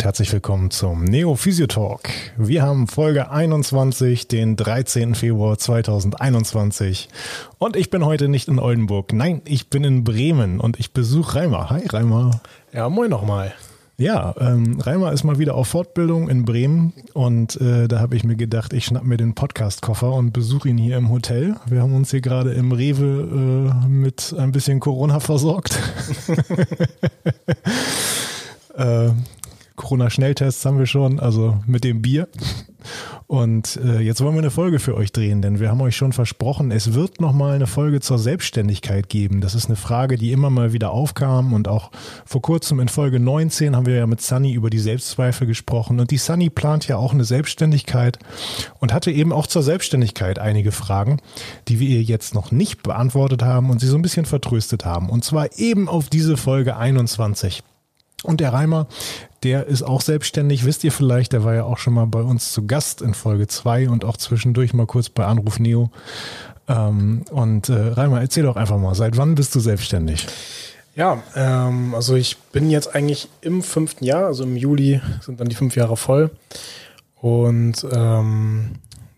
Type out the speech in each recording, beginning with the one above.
und herzlich willkommen zum Neo Physio Talk. Wir haben Folge 21, den 13. Februar 2021 und ich bin heute nicht in Oldenburg. Nein, ich bin in Bremen und ich besuche Reimer. Hi Reimer. Ja, moin nochmal. Ja, ähm, Reimer ist mal wieder auf Fortbildung in Bremen und äh, da habe ich mir gedacht, ich schnapp mir den Podcast-Koffer und besuche ihn hier im Hotel. Wir haben uns hier gerade im Rewe äh, mit ein bisschen Corona versorgt. äh, Corona-Schnelltests haben wir schon, also mit dem Bier. Und äh, jetzt wollen wir eine Folge für euch drehen, denn wir haben euch schon versprochen, es wird nochmal eine Folge zur Selbstständigkeit geben. Das ist eine Frage, die immer mal wieder aufkam und auch vor kurzem in Folge 19 haben wir ja mit Sunny über die Selbstzweifel gesprochen und die Sunny plant ja auch eine Selbstständigkeit und hatte eben auch zur Selbstständigkeit einige Fragen, die wir ihr jetzt noch nicht beantwortet haben und sie so ein bisschen vertröstet haben. Und zwar eben auf diese Folge 21. Und der Reimer, der ist auch selbstständig, wisst ihr vielleicht, der war ja auch schon mal bei uns zu Gast in Folge 2 und auch zwischendurch mal kurz bei Anruf Neo. Ähm, und äh, Reimer, erzähl doch einfach mal, seit wann bist du selbstständig? Ja, ähm, also ich bin jetzt eigentlich im fünften Jahr, also im Juli sind dann die fünf Jahre voll. Und ähm,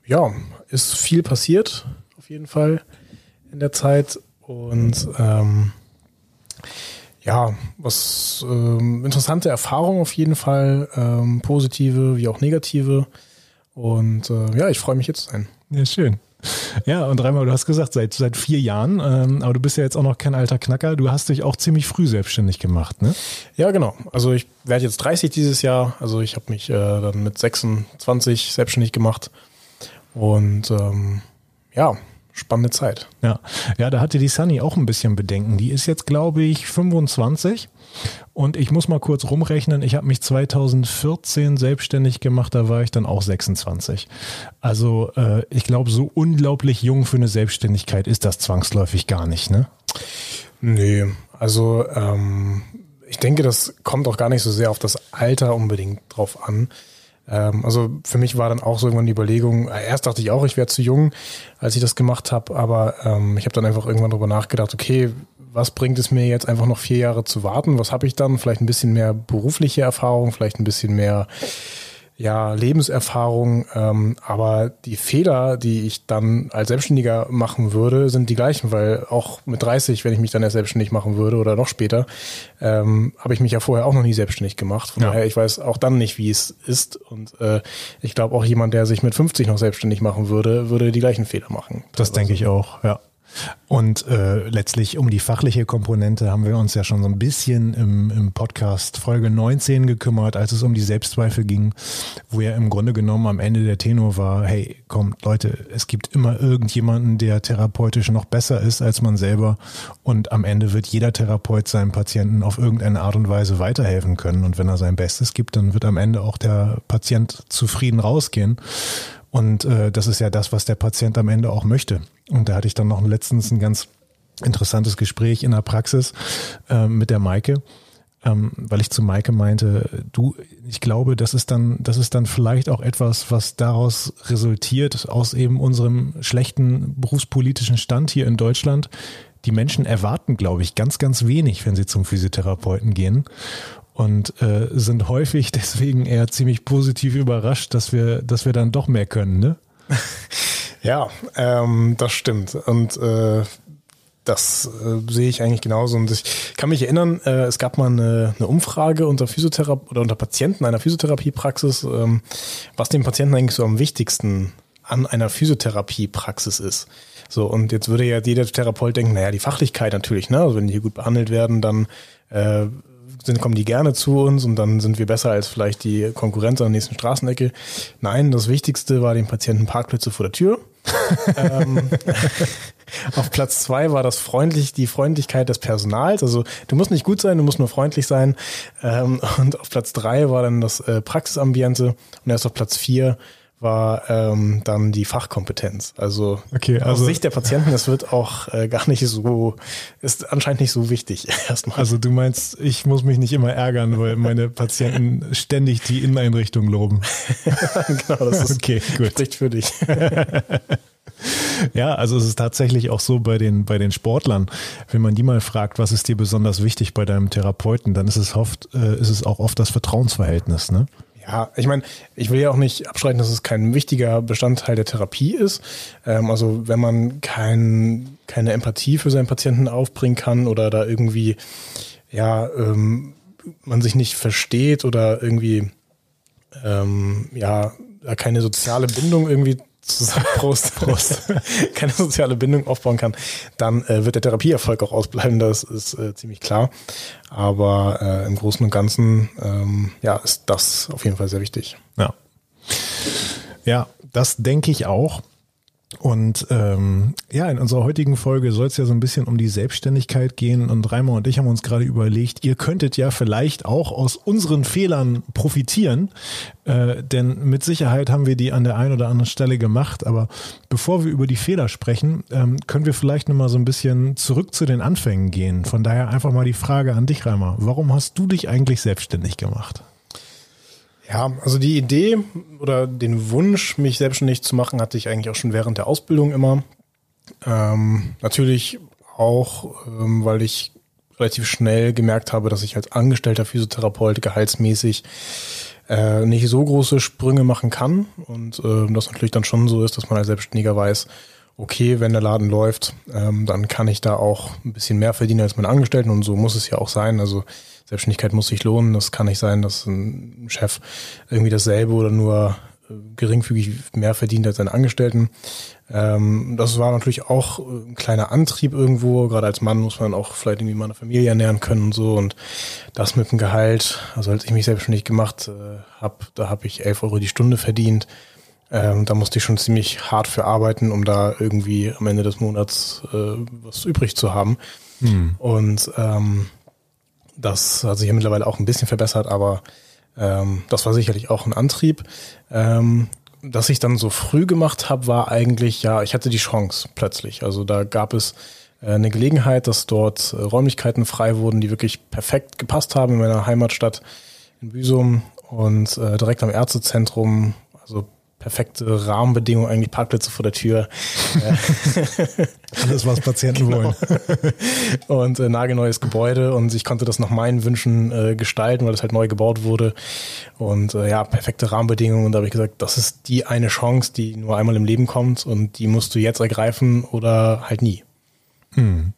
ja, ist viel passiert, auf jeden Fall in der Zeit. Und ähm, ja, was ähm, interessante Erfahrung auf jeden Fall, ähm, positive wie auch negative. Und äh, ja, ich freue mich jetzt sein. Ja, schön. Ja, und dreimal, du hast gesagt, seit, seit vier Jahren, ähm, aber du bist ja jetzt auch noch kein alter Knacker. Du hast dich auch ziemlich früh selbstständig gemacht, ne? Ja, genau. Also ich werde jetzt 30 dieses Jahr. Also ich habe mich äh, dann mit 26 selbstständig gemacht. Und ähm, ja, spannende Zeit. Ja, ja, da hatte die Sunny auch ein bisschen Bedenken. Die ist jetzt, glaube ich, 25. Und ich muss mal kurz rumrechnen. Ich habe mich 2014 selbstständig gemacht. Da war ich dann auch 26. Also äh, ich glaube, so unglaublich jung für eine Selbstständigkeit ist das zwangsläufig gar nicht, ne? Nee, also ähm, ich denke, das kommt auch gar nicht so sehr auf das Alter unbedingt drauf an. Ähm, also für mich war dann auch so irgendwann die Überlegung, äh, erst dachte ich auch, ich wäre zu jung, als ich das gemacht habe, aber ähm, ich habe dann einfach irgendwann darüber nachgedacht, okay, was bringt es mir jetzt einfach noch vier Jahre zu warten? Was habe ich dann? Vielleicht ein bisschen mehr berufliche Erfahrung, vielleicht ein bisschen mehr ja, Lebenserfahrung, ähm, aber die Fehler, die ich dann als Selbstständiger machen würde, sind die gleichen, weil auch mit 30, wenn ich mich dann erst selbstständig machen würde oder noch später, ähm, habe ich mich ja vorher auch noch nie selbstständig gemacht. Von ja. daher, ich weiß auch dann nicht, wie es ist und äh, ich glaube auch jemand, der sich mit 50 noch selbstständig machen würde, würde die gleichen Fehler machen. Das denke ich auch, ja. Und äh, letztlich um die fachliche Komponente haben wir uns ja schon so ein bisschen im, im Podcast Folge 19 gekümmert, als es um die Selbstzweifel ging, wo ja im Grunde genommen am Ende der Tenor war, hey, kommt Leute, es gibt immer irgendjemanden, der therapeutisch noch besser ist als man selber und am Ende wird jeder Therapeut seinem Patienten auf irgendeine Art und Weise weiterhelfen können und wenn er sein Bestes gibt, dann wird am Ende auch der Patient zufrieden rausgehen. Und äh, das ist ja das, was der Patient am Ende auch möchte. Und da hatte ich dann noch letztens ein ganz interessantes Gespräch in der Praxis äh, mit der Maike, ähm, weil ich zu Maike meinte, du, ich glaube, das ist dann, das ist dann vielleicht auch etwas, was daraus resultiert aus eben unserem schlechten berufspolitischen Stand hier in Deutschland. Die Menschen erwarten, glaube ich, ganz, ganz wenig, wenn sie zum Physiotherapeuten gehen und äh, sind häufig deswegen eher ziemlich positiv überrascht, dass wir, dass wir dann doch mehr können, ne? Ja, ähm, das stimmt. Und äh, das äh, sehe ich eigentlich genauso. Und ich kann mich erinnern, äh, es gab mal eine, eine Umfrage unter Physiotherapie oder unter Patienten einer Physiotherapiepraxis, ähm, was dem Patienten eigentlich so am wichtigsten an einer Physiotherapiepraxis ist. So, und jetzt würde ja jeder Therapeut denken, naja, die Fachlichkeit natürlich, ne? Also wenn die hier gut behandelt werden, dann äh, sind, kommen die gerne zu uns und dann sind wir besser als vielleicht die Konkurrenz an der nächsten Straßenecke. Nein, das Wichtigste war den Patienten Parkplätze vor der Tür. ähm, auf Platz zwei war das freundlich, die Freundlichkeit des Personals. Also du musst nicht gut sein, du musst nur freundlich sein. Ähm, und auf Platz drei war dann das äh, Praxisambiente und erst auf Platz vier war ähm, dann die Fachkompetenz. Also, okay, also aus Sicht der Patienten, das wird auch äh, gar nicht so, ist anscheinend nicht so wichtig erstmal. Also du meinst, ich muss mich nicht immer ärgern, weil meine Patienten ständig die Inneneinrichtung loben. genau, das ist, okay, gut. spricht für dich. Ja, also es ist tatsächlich auch so bei den, bei den Sportlern, wenn man die mal fragt, was ist dir besonders wichtig bei deinem Therapeuten, dann ist es oft, äh, ist es auch oft das Vertrauensverhältnis, ne? Ja, ich meine, ich will ja auch nicht abstreiten, dass es kein wichtiger Bestandteil der Therapie ist. Ähm, also wenn man kein, keine Empathie für seinen Patienten aufbringen kann oder da irgendwie, ja, ähm, man sich nicht versteht oder irgendwie, ähm, ja, keine soziale Bindung irgendwie zusammen Prost, Prost, keine soziale Bindung aufbauen kann, dann äh, wird der Therapieerfolg auch ausbleiben, das ist äh, ziemlich klar. Aber äh, im Großen und Ganzen ähm, ja, ist das auf jeden Fall sehr wichtig. Ja. Ja, das denke ich auch. Und ähm, ja, in unserer heutigen Folge soll es ja so ein bisschen um die Selbstständigkeit gehen. Und Reimer und ich haben uns gerade überlegt, ihr könntet ja vielleicht auch aus unseren Fehlern profitieren. Äh, denn mit Sicherheit haben wir die an der einen oder anderen Stelle gemacht. Aber bevor wir über die Fehler sprechen, ähm, können wir vielleicht nochmal so ein bisschen zurück zu den Anfängen gehen. Von daher einfach mal die Frage an dich, Reimer. Warum hast du dich eigentlich selbstständig gemacht? Ja, also die Idee oder den Wunsch, mich selbstständig zu machen, hatte ich eigentlich auch schon während der Ausbildung immer. Ähm, natürlich auch, ähm, weil ich relativ schnell gemerkt habe, dass ich als angestellter Physiotherapeut gehaltsmäßig äh, nicht so große Sprünge machen kann und äh, das natürlich dann schon so ist, dass man als Selbstständiger weiß, okay, wenn der Laden läuft, ähm, dann kann ich da auch ein bisschen mehr verdienen als meine Angestellten und so muss es ja auch sein. Also Selbstständigkeit muss sich lohnen. Das kann nicht sein, dass ein Chef irgendwie dasselbe oder nur äh, geringfügig mehr verdient als seine Angestellten. Ähm, das war natürlich auch ein kleiner Antrieb irgendwo. Gerade als Mann muss man auch vielleicht irgendwie mal eine Familie ernähren können und so. Und das mit dem Gehalt, also als ich mich selbstständig gemacht äh, habe, da habe ich 11 Euro die Stunde verdient. Ähm, da musste ich schon ziemlich hart für arbeiten, um da irgendwie am Ende des Monats äh, was übrig zu haben. Hm. Und ähm, das hat sich ja mittlerweile auch ein bisschen verbessert, aber ähm, das war sicherlich auch ein Antrieb. Ähm, dass ich dann so früh gemacht habe, war eigentlich, ja, ich hatte die Chance plötzlich. Also da gab es äh, eine Gelegenheit, dass dort äh, Räumlichkeiten frei wurden, die wirklich perfekt gepasst haben in meiner Heimatstadt in Büsum und äh, direkt am Ärztezentrum, also perfekte Rahmenbedingungen, eigentlich Parkplätze vor der Tür. Alles, was Patienten genau. wollen. und äh, nagelneues Gebäude und ich konnte das nach meinen Wünschen äh, gestalten, weil es halt neu gebaut wurde. Und äh, ja, perfekte Rahmenbedingungen. Und da habe ich gesagt, das ist die eine Chance, die nur einmal im Leben kommt und die musst du jetzt ergreifen oder halt nie. Hm.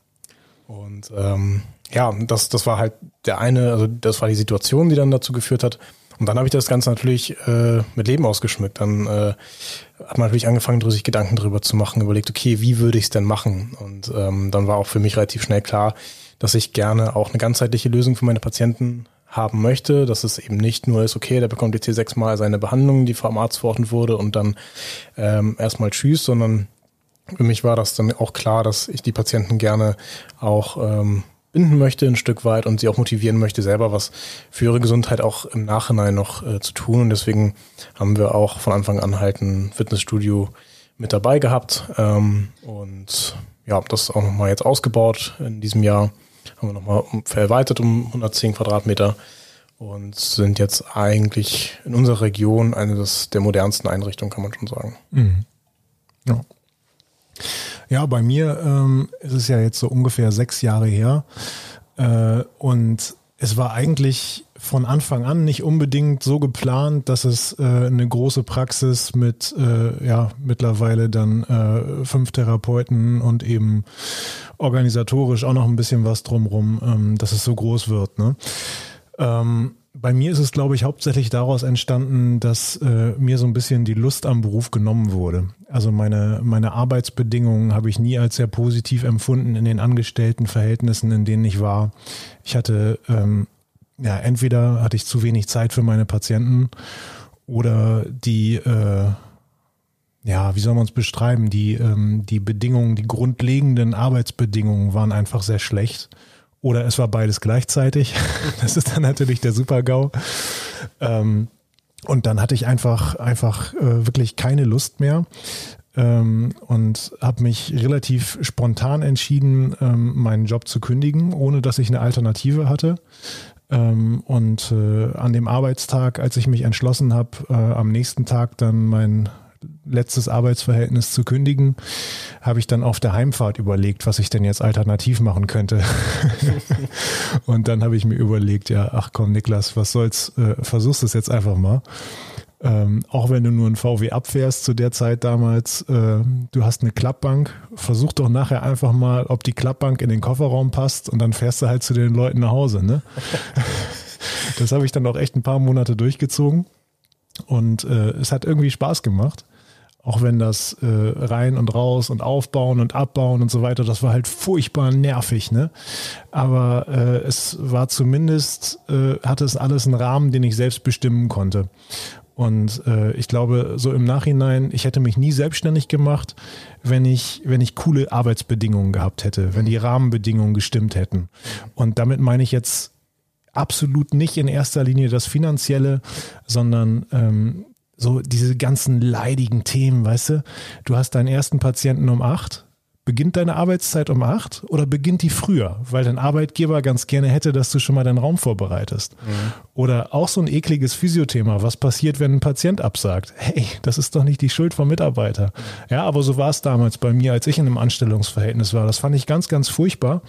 Und ähm, ja, das, das war halt der eine, also das war die Situation, die dann dazu geführt hat, und dann habe ich das Ganze natürlich äh, mit Leben ausgeschmückt. Dann äh, hat man natürlich angefangen, sich Gedanken darüber zu machen, überlegt, okay, wie würde ich es denn machen? Und ähm, dann war auch für mich relativ schnell klar, dass ich gerne auch eine ganzheitliche Lösung für meine Patienten haben möchte, dass es eben nicht nur ist, okay, der bekommt jetzt hier sechsmal seine Behandlung, die vom Arzt verordnet wurde und dann ähm, erstmal tschüss, sondern für mich war das dann auch klar, dass ich die Patienten gerne auch ähm, binden möchte ein Stück weit und sie auch motivieren möchte, selber was für ihre Gesundheit auch im Nachhinein noch äh, zu tun. Und deswegen haben wir auch von Anfang an halt ein Fitnessstudio mit dabei gehabt. Ähm, und ja, das auch nochmal jetzt ausgebaut in diesem Jahr. Haben wir nochmal verwaltet um 110 Quadratmeter und sind jetzt eigentlich in unserer Region eine des, der modernsten Einrichtungen, kann man schon sagen. Mhm. Ja. Ja, bei mir ähm, ist es ja jetzt so ungefähr sechs Jahre her. Äh, und es war eigentlich von Anfang an nicht unbedingt so geplant, dass es äh, eine große Praxis mit äh, ja mittlerweile dann äh, fünf Therapeuten und eben organisatorisch auch noch ein bisschen was drumrum, ähm, dass es so groß wird. Ne? Ähm, bei mir ist es, glaube ich, hauptsächlich daraus entstanden, dass äh, mir so ein bisschen die Lust am Beruf genommen wurde. Also meine, meine Arbeitsbedingungen habe ich nie als sehr positiv empfunden in den Angestelltenverhältnissen, in denen ich war. Ich hatte, ähm, ja, entweder hatte ich zu wenig Zeit für meine Patienten oder die, äh, ja, wie soll man es beschreiben? Die, ähm, die Bedingungen, die grundlegenden Arbeitsbedingungen waren einfach sehr schlecht. Oder es war beides gleichzeitig. Das ist dann natürlich der Super-GAU. Ähm, und dann hatte ich einfach, einfach äh, wirklich keine Lust mehr ähm, und habe mich relativ spontan entschieden, ähm, meinen Job zu kündigen, ohne dass ich eine Alternative hatte. Ähm, und äh, an dem Arbeitstag, als ich mich entschlossen habe, äh, am nächsten Tag dann mein letztes Arbeitsverhältnis zu kündigen, habe ich dann auf der Heimfahrt überlegt, was ich denn jetzt alternativ machen könnte. und dann habe ich mir überlegt, ja, ach komm, Niklas, was soll's, äh, versuchst es jetzt einfach mal. Ähm, auch wenn du nur ein VW abfährst zu der Zeit damals, äh, du hast eine Klappbank, versuch doch nachher einfach mal, ob die Klappbank in den Kofferraum passt und dann fährst du halt zu den Leuten nach Hause. Ne? das habe ich dann auch echt ein paar Monate durchgezogen und äh, es hat irgendwie Spaß gemacht. Auch wenn das äh, rein und raus und aufbauen und abbauen und so weiter, das war halt furchtbar nervig, ne? Aber äh, es war zumindest, äh, hatte es alles einen Rahmen, den ich selbst bestimmen konnte. Und äh, ich glaube, so im Nachhinein, ich hätte mich nie selbstständig gemacht, wenn ich, wenn ich coole Arbeitsbedingungen gehabt hätte, wenn die Rahmenbedingungen gestimmt hätten. Und damit meine ich jetzt absolut nicht in erster Linie das Finanzielle, sondern ähm, so diese ganzen leidigen Themen, weißt du? Du hast deinen ersten Patienten um acht. Beginnt deine Arbeitszeit um acht oder beginnt die früher, weil dein Arbeitgeber ganz gerne hätte, dass du schon mal deinen Raum vorbereitest? Mhm. Oder auch so ein ekliges Physiothema. Was passiert, wenn ein Patient absagt? Hey, das ist doch nicht die Schuld vom Mitarbeiter. Ja, aber so war es damals bei mir, als ich in einem Anstellungsverhältnis war. Das fand ich ganz, ganz furchtbar.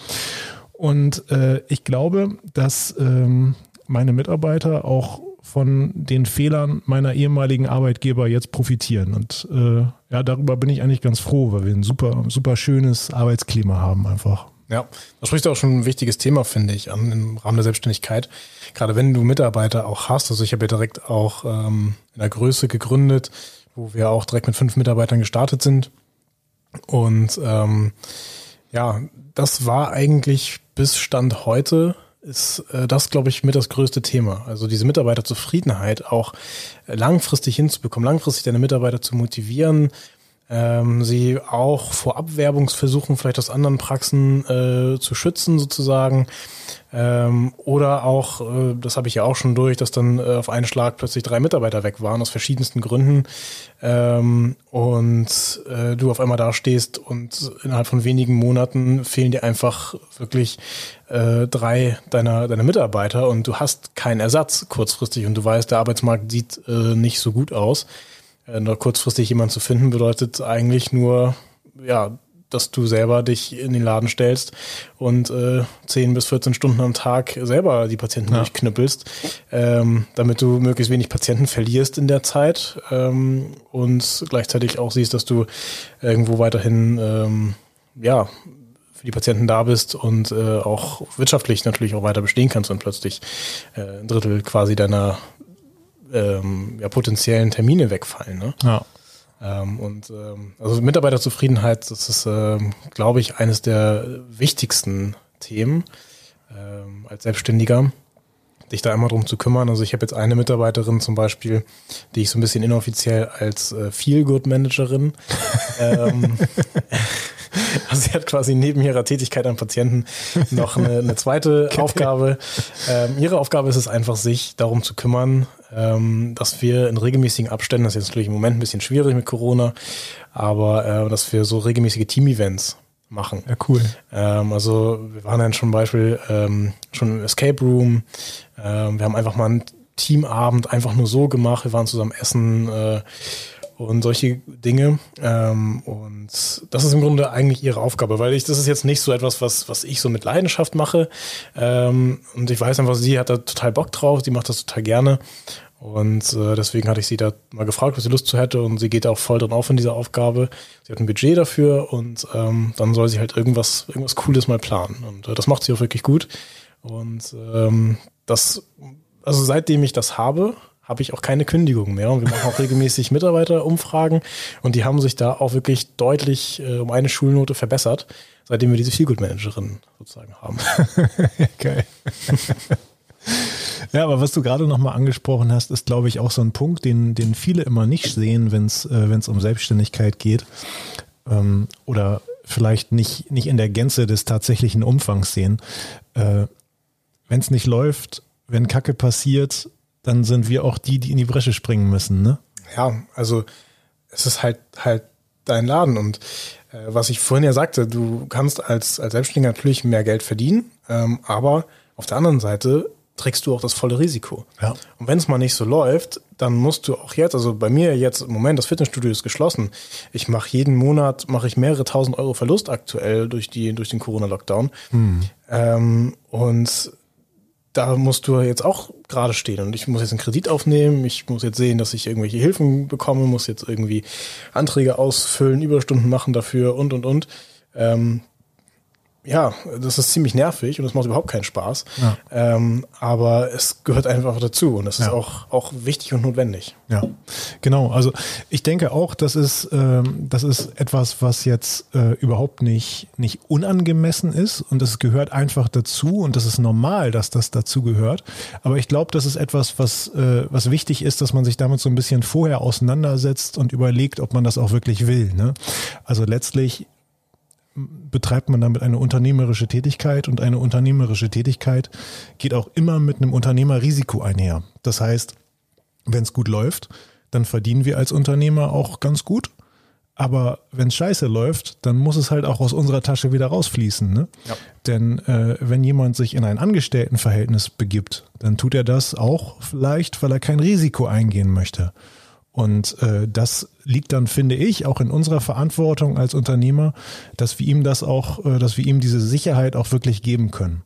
Und äh, ich glaube, dass ähm, meine Mitarbeiter auch von den Fehlern meiner ehemaligen Arbeitgeber jetzt profitieren. Und äh, ja, darüber bin ich eigentlich ganz froh, weil wir ein super, super schönes Arbeitsklima haben einfach. Ja, das spricht auch schon ein wichtiges Thema, finde ich, an im Rahmen der Selbstständigkeit. Gerade wenn du Mitarbeiter auch hast, also ich habe ja direkt auch ähm, in der Größe gegründet, wo wir auch direkt mit fünf Mitarbeitern gestartet sind. Und ähm, ja, das war eigentlich bis Stand heute ist äh, das, glaube ich, mit das größte Thema. Also diese Mitarbeiterzufriedenheit auch äh, langfristig hinzubekommen, langfristig deine Mitarbeiter zu motivieren, ähm, sie auch vor Abwerbungsversuchen vielleicht aus anderen Praxen äh, zu schützen sozusagen. Ähm, oder auch, äh, das habe ich ja auch schon durch, dass dann äh, auf einen Schlag plötzlich drei Mitarbeiter weg waren aus verschiedensten Gründen ähm, und äh, du auf einmal da stehst und innerhalb von wenigen Monaten fehlen dir einfach wirklich äh, drei deiner, deiner Mitarbeiter und du hast keinen Ersatz kurzfristig und du weißt, der Arbeitsmarkt sieht äh, nicht so gut aus. Äh, nur kurzfristig jemanden zu finden, bedeutet eigentlich nur, ja, dass du selber dich in den Laden stellst und äh, 10 bis 14 Stunden am Tag selber die Patienten ja. durchknüppelst, ähm, damit du möglichst wenig Patienten verlierst in der Zeit ähm, und gleichzeitig auch siehst, dass du irgendwo weiterhin ähm, ja für die Patienten da bist und äh, auch wirtschaftlich natürlich auch weiter bestehen kannst und plötzlich äh, ein Drittel quasi deiner ähm, ja, potenziellen Termine wegfallen. Ne? Ja. Ähm, und ähm, also Mitarbeiterzufriedenheit, das ist, ähm, glaube ich, eines der wichtigsten Themen ähm, als Selbstständiger, dich da einmal drum zu kümmern. Also ich habe jetzt eine Mitarbeiterin zum Beispiel, die ich so ein bisschen inoffiziell als äh, Feel-Good-Managerin ähm, Also sie hat quasi neben ihrer Tätigkeit an Patienten noch eine, eine zweite. Aufgabe. Ähm, ihre Aufgabe ist es einfach, sich darum zu kümmern, ähm, dass wir in regelmäßigen Abständen, das ist jetzt natürlich im Moment ein bisschen schwierig mit Corona, aber äh, dass wir so regelmäßige Team-Events machen. Ja, cool. Ähm, also wir waren dann schon Beispiel ähm, schon im Escape Room. Ähm, wir haben einfach mal einen Teamabend einfach nur so gemacht. Wir waren zusammen essen. Äh, und solche Dinge. Ähm, und das ist im Grunde eigentlich ihre Aufgabe, weil ich, das ist jetzt nicht so etwas, was, was ich so mit Leidenschaft mache. Ähm, und ich weiß einfach, sie hat da total Bock drauf, sie macht das total gerne. Und äh, deswegen hatte ich sie da mal gefragt, was sie Lust zu hätte. Und sie geht auch voll drin auf in dieser Aufgabe. Sie hat ein Budget dafür und ähm, dann soll sie halt irgendwas, irgendwas Cooles mal planen. Und äh, das macht sie auch wirklich gut. Und ähm, das, also seitdem ich das habe, habe ich auch keine Kündigung mehr. Und wir machen auch regelmäßig Mitarbeiterumfragen und die haben sich da auch wirklich deutlich äh, um eine Schulnote verbessert, seitdem wir diese Feelgood-Managerin sozusagen haben. Geil. Ja, aber was du gerade nochmal angesprochen hast, ist, glaube ich, auch so ein Punkt, den, den viele immer nicht sehen, wenn es äh, um Selbstständigkeit geht. Ähm, oder vielleicht nicht, nicht in der Gänze des tatsächlichen Umfangs sehen. Äh, wenn es nicht läuft, wenn Kacke passiert, dann sind wir auch die, die in die Bresche springen müssen, ne? Ja, also es ist halt halt dein Laden und äh, was ich vorhin ja sagte, du kannst als, als Selbstständiger natürlich mehr Geld verdienen, ähm, aber auf der anderen Seite trägst du auch das volle Risiko. Ja. Und wenn es mal nicht so läuft, dann musst du auch jetzt, also bei mir jetzt im Moment, das Fitnessstudio ist geschlossen. Ich mache jeden Monat, mache ich mehrere tausend Euro Verlust aktuell durch, die, durch den Corona-Lockdown. Hm. Ähm, und da musst du jetzt auch gerade stehen und ich muss jetzt einen Kredit aufnehmen, ich muss jetzt sehen, dass ich irgendwelche Hilfen bekomme, muss jetzt irgendwie Anträge ausfüllen, Überstunden machen dafür und und und. Ähm, ja, das ist ziemlich nervig und es macht überhaupt keinen Spaß. Ja. Ähm, aber es gehört einfach dazu und das ist ja. auch, auch wichtig und notwendig. Ja, genau. Also ich denke auch, das ist, ähm, das ist etwas, was jetzt äh, überhaupt nicht, nicht unangemessen ist und es gehört einfach dazu und das ist normal, dass das dazu gehört. Aber ich glaube, das ist etwas, was, äh, was wichtig ist, dass man sich damit so ein bisschen vorher auseinandersetzt und überlegt, ob man das auch wirklich will. Ne? Also letztlich betreibt man damit eine unternehmerische Tätigkeit und eine unternehmerische Tätigkeit geht auch immer mit einem Unternehmerrisiko einher. Das heißt, wenn es gut läuft, dann verdienen wir als Unternehmer auch ganz gut. Aber wenn es scheiße läuft, dann muss es halt auch aus unserer Tasche wieder rausfließen. Ne? Ja. Denn äh, wenn jemand sich in ein Angestelltenverhältnis begibt, dann tut er das auch vielleicht, weil er kein Risiko eingehen möchte. Und äh, das liegt dann, finde ich, auch in unserer Verantwortung als Unternehmer, dass wir ihm das auch, äh, dass wir ihm diese Sicherheit auch wirklich geben können.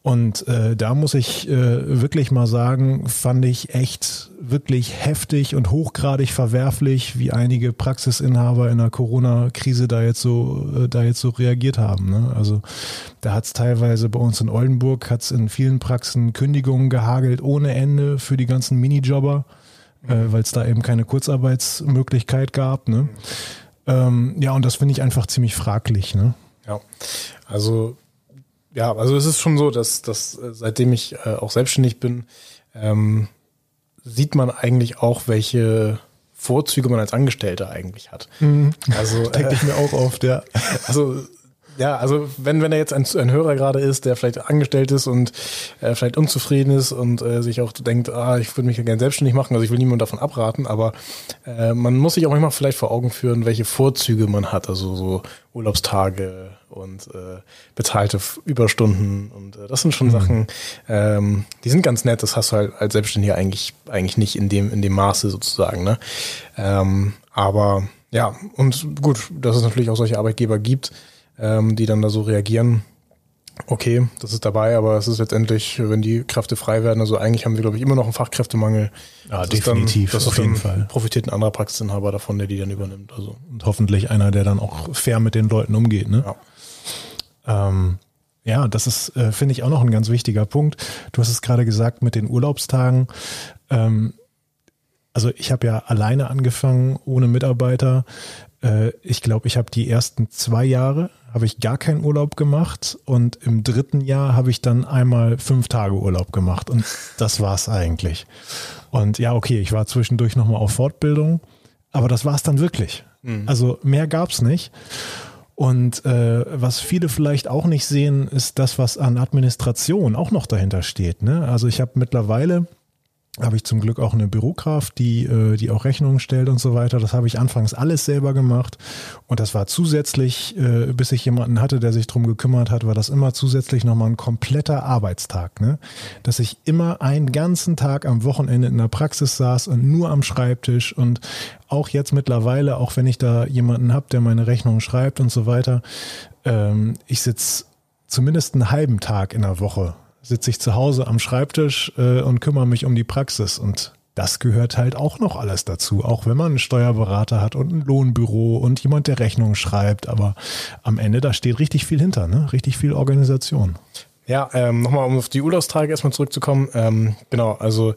Und äh, da muss ich äh, wirklich mal sagen, fand ich echt wirklich heftig und hochgradig verwerflich, wie einige Praxisinhaber in der Corona-Krise da jetzt so, äh, da jetzt so reagiert haben. Ne? Also da hat es teilweise bei uns in Oldenburg, hat es in vielen Praxen Kündigungen gehagelt ohne Ende für die ganzen Minijobber äh, weil es da eben keine Kurzarbeitsmöglichkeit gab. Ne? Ähm, ja, und das finde ich einfach ziemlich fraglich. Ne? Ja, also ja, also es ist schon so, dass, dass äh, seitdem ich äh, auch selbstständig bin, ähm, sieht man eigentlich auch, welche Vorzüge man als Angestellter eigentlich hat. Mhm. Also denke ich mir auch oft, ja. Also ja, also wenn, wenn er jetzt ein, ein Hörer gerade ist, der vielleicht angestellt ist und äh, vielleicht unzufrieden ist und äh, sich auch denkt, ah, ich würde mich ja gerne selbstständig machen, also ich will niemandem davon abraten, aber äh, man muss sich auch manchmal vielleicht vor Augen führen, welche Vorzüge man hat, also so Urlaubstage und äh, bezahlte Überstunden und äh, das sind schon mhm. Sachen, ähm, die sind ganz nett, das hast du halt als Selbstständiger eigentlich, eigentlich nicht in dem, in dem Maße sozusagen, ne? Ähm, aber ja, und gut, dass es natürlich auch solche Arbeitgeber gibt, ähm, die dann da so reagieren. Okay, das ist dabei, aber es ist letztendlich, wenn die Kräfte frei werden, also eigentlich haben wir, glaube ich, immer noch einen Fachkräftemangel. Ja, das definitiv, dann, das auf jeden Fall. Profitiert ein anderer Praxisinhaber davon, der die dann übernimmt. Also. Und hoffentlich einer, der dann auch fair mit den Leuten umgeht. Ne? Ja. Ähm, ja, das ist, äh, finde ich, auch noch ein ganz wichtiger Punkt. Du hast es gerade gesagt mit den Urlaubstagen. Ähm, also ich habe ja alleine angefangen, ohne Mitarbeiter. Äh, ich glaube, ich habe die ersten zwei Jahre habe ich gar keinen Urlaub gemacht und im dritten Jahr habe ich dann einmal fünf Tage Urlaub gemacht und das war's eigentlich. Und ja, okay, ich war zwischendurch nochmal auf Fortbildung, aber das war's dann wirklich. Mhm. Also mehr gab's nicht. Und äh, was viele vielleicht auch nicht sehen, ist das, was an Administration auch noch dahinter steht. Ne? Also ich habe mittlerweile habe ich zum Glück auch eine Bürokraft, die, äh, die auch Rechnungen stellt und so weiter. Das habe ich anfangs alles selber gemacht. Und das war zusätzlich, äh, bis ich jemanden hatte, der sich drum gekümmert hat, war das immer zusätzlich nochmal ein kompletter Arbeitstag. Ne? Dass ich immer einen ganzen Tag am Wochenende in der Praxis saß und nur am Schreibtisch und auch jetzt mittlerweile, auch wenn ich da jemanden habe, der meine Rechnungen schreibt und so weiter, ähm, ich sitze zumindest einen halben Tag in der Woche sitze ich zu Hause am Schreibtisch äh, und kümmere mich um die Praxis. Und das gehört halt auch noch alles dazu, auch wenn man einen Steuerberater hat und ein Lohnbüro und jemand, der Rechnung schreibt. Aber am Ende, da steht richtig viel hinter, ne? richtig viel Organisation. Ja, ähm, nochmal, um auf die Urlaubstage erstmal zurückzukommen. Ähm, genau, also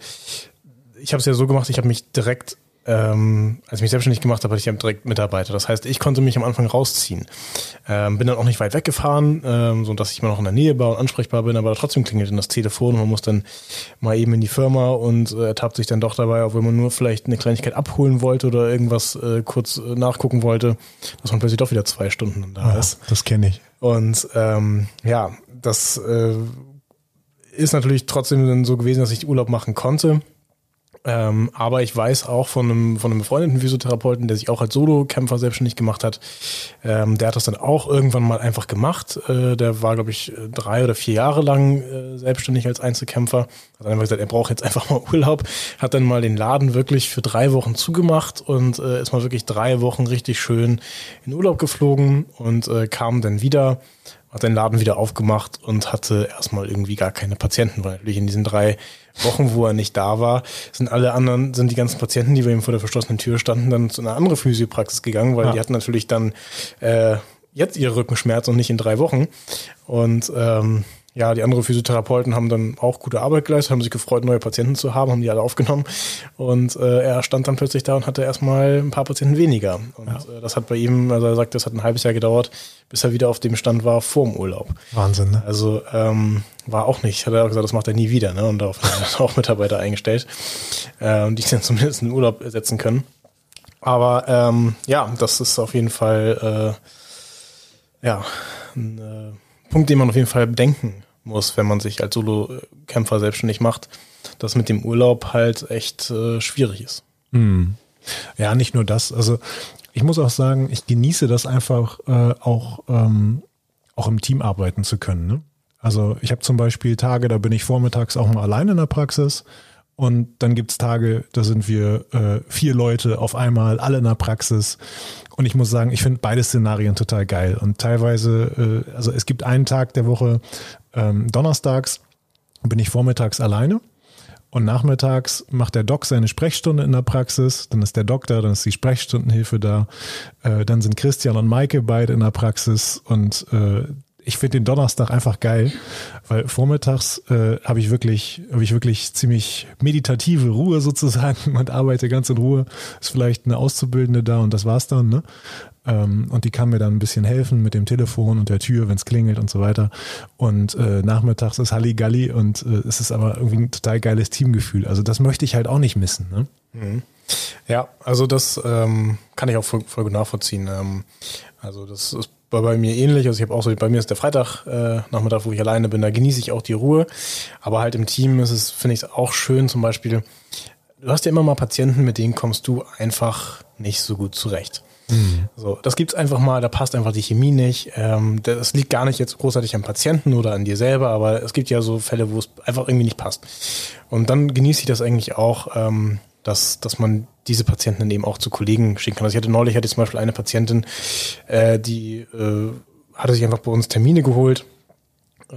ich habe es ja so gemacht, ich habe mich direkt ähm, als ich mich selbstständig gemacht habe, hatte ich direkt Mitarbeiter. Das heißt, ich konnte mich am Anfang rausziehen. Ähm, bin dann auch nicht weit weggefahren, ähm, so dass ich immer noch in der Nähe war und ansprechbar bin, aber trotzdem klingelt dann das Telefon und man muss dann mal eben in die Firma und äh, ertappt sich dann doch dabei, auch wenn man nur vielleicht eine Kleinigkeit abholen wollte oder irgendwas äh, kurz äh, nachgucken wollte, dass man plötzlich doch wieder zwei Stunden da ja, ist. Das kenne ich. Und ähm, ja, das äh, ist natürlich trotzdem dann so gewesen, dass ich Urlaub machen konnte Ähm, aber ich weiß auch von einem, von einem befreundeten Physiotherapeuten, der sich auch als Solo-Kämpfer selbstständig gemacht hat, ähm, der hat das dann auch irgendwann mal einfach gemacht. Äh, der war, glaube ich, drei oder vier Jahre lang äh, selbstständig als Einzelkämpfer. Hat einfach gesagt, er braucht jetzt einfach mal Urlaub. Hat dann mal den Laden wirklich für drei Wochen zugemacht und äh, ist mal wirklich drei Wochen richtig schön in Urlaub geflogen und äh, kam dann wieder hat den Laden wieder aufgemacht und hatte erstmal irgendwie gar keine Patienten, weil natürlich in diesen drei Wochen, wo er nicht da war, sind alle anderen, sind die ganzen Patienten, die bei ihm vor der verschlossenen Tür standen, dann zu einer anderen Physiopraxis gegangen, weil ja. die hatten natürlich dann äh, jetzt ihre Rückenschmerz und nicht in drei Wochen. Und ähm, ja, die anderen Physiotherapeuten haben dann auch gute Arbeit geleistet, haben sich gefreut, neue Patienten zu haben, haben die alle aufgenommen. Und äh, er stand dann plötzlich da und hatte erstmal ein paar Patienten weniger. Und ja. äh, das hat bei ihm, also er sagt, das hat ein halbes Jahr gedauert, bis er wieder auf dem Stand war vor dem Urlaub. Wahnsinn, ne? Also ähm, war auch nicht, hat er auch gesagt, das macht er nie wieder, ne? Und darauf hat er auch Mitarbeiter eingestellt, äh, die dann zumindest in den Urlaub setzen können. Aber ähm, ja, das ist auf jeden Fall äh, ja ein äh, Punkt, den man auf jeden Fall bedenken muss, wenn man sich als Solo-Kämpfer selbstständig macht, dass mit dem Urlaub halt echt äh, schwierig ist. Hm. Ja, nicht nur das. Also ich muss auch sagen, ich genieße das einfach äh, auch, ähm, auch im Team arbeiten zu können. Ne? Also ich habe zum Beispiel Tage, da bin ich vormittags auch mal allein in der Praxis und dann gibt's Tage, da sind wir äh, vier Leute auf einmal, alle in der Praxis. Und ich muss sagen, ich finde beide Szenarien total geil. Und teilweise, äh, also es gibt einen Tag der Woche, ähm, donnerstags bin ich vormittags alleine. Und nachmittags macht der Doc seine Sprechstunde in der Praxis, dann ist der Doktor, dann ist die Sprechstundenhilfe da, äh, dann sind Christian und Maike beide in der Praxis und äh, ich finde den Donnerstag einfach geil, weil vormittags äh, habe ich wirklich, habe ich wirklich ziemlich meditative Ruhe sozusagen und arbeite ganz in Ruhe. Ist vielleicht eine Auszubildende da und das war's dann, ne? Ähm, und die kann mir dann ein bisschen helfen mit dem Telefon und der Tür, wenn es klingelt und so weiter. Und äh, nachmittags ist Halligalli und äh, es ist aber irgendwie ein total geiles Teamgefühl. Also das möchte ich halt auch nicht missen, ne? Mhm. Ja, also das ähm, kann ich auch voll, voll nachvollziehen. Ähm, also das ist war bei mir ähnlich. Also ich habe auch so, bei mir ist der Freitag äh, Nachmittag, wo ich alleine bin, da genieße ich auch die Ruhe. Aber halt im Team ist es, finde ich auch schön, zum Beispiel, du hast ja immer mal Patienten, mit denen kommst du einfach nicht so gut zurecht. Mhm. So, das gibt's einfach mal, da passt einfach die Chemie nicht. Ähm, das liegt gar nicht jetzt großartig am Patienten oder an dir selber, aber es gibt ja so Fälle, wo es einfach irgendwie nicht passt. Und dann genieße ich das eigentlich auch, ähm, dass, dass man diese Patienten dann eben auch zu Kollegen schicken kann. Also ich hatte neulich hatte ich zum Beispiel eine Patientin, äh, die äh, hatte sich einfach bei uns Termine geholt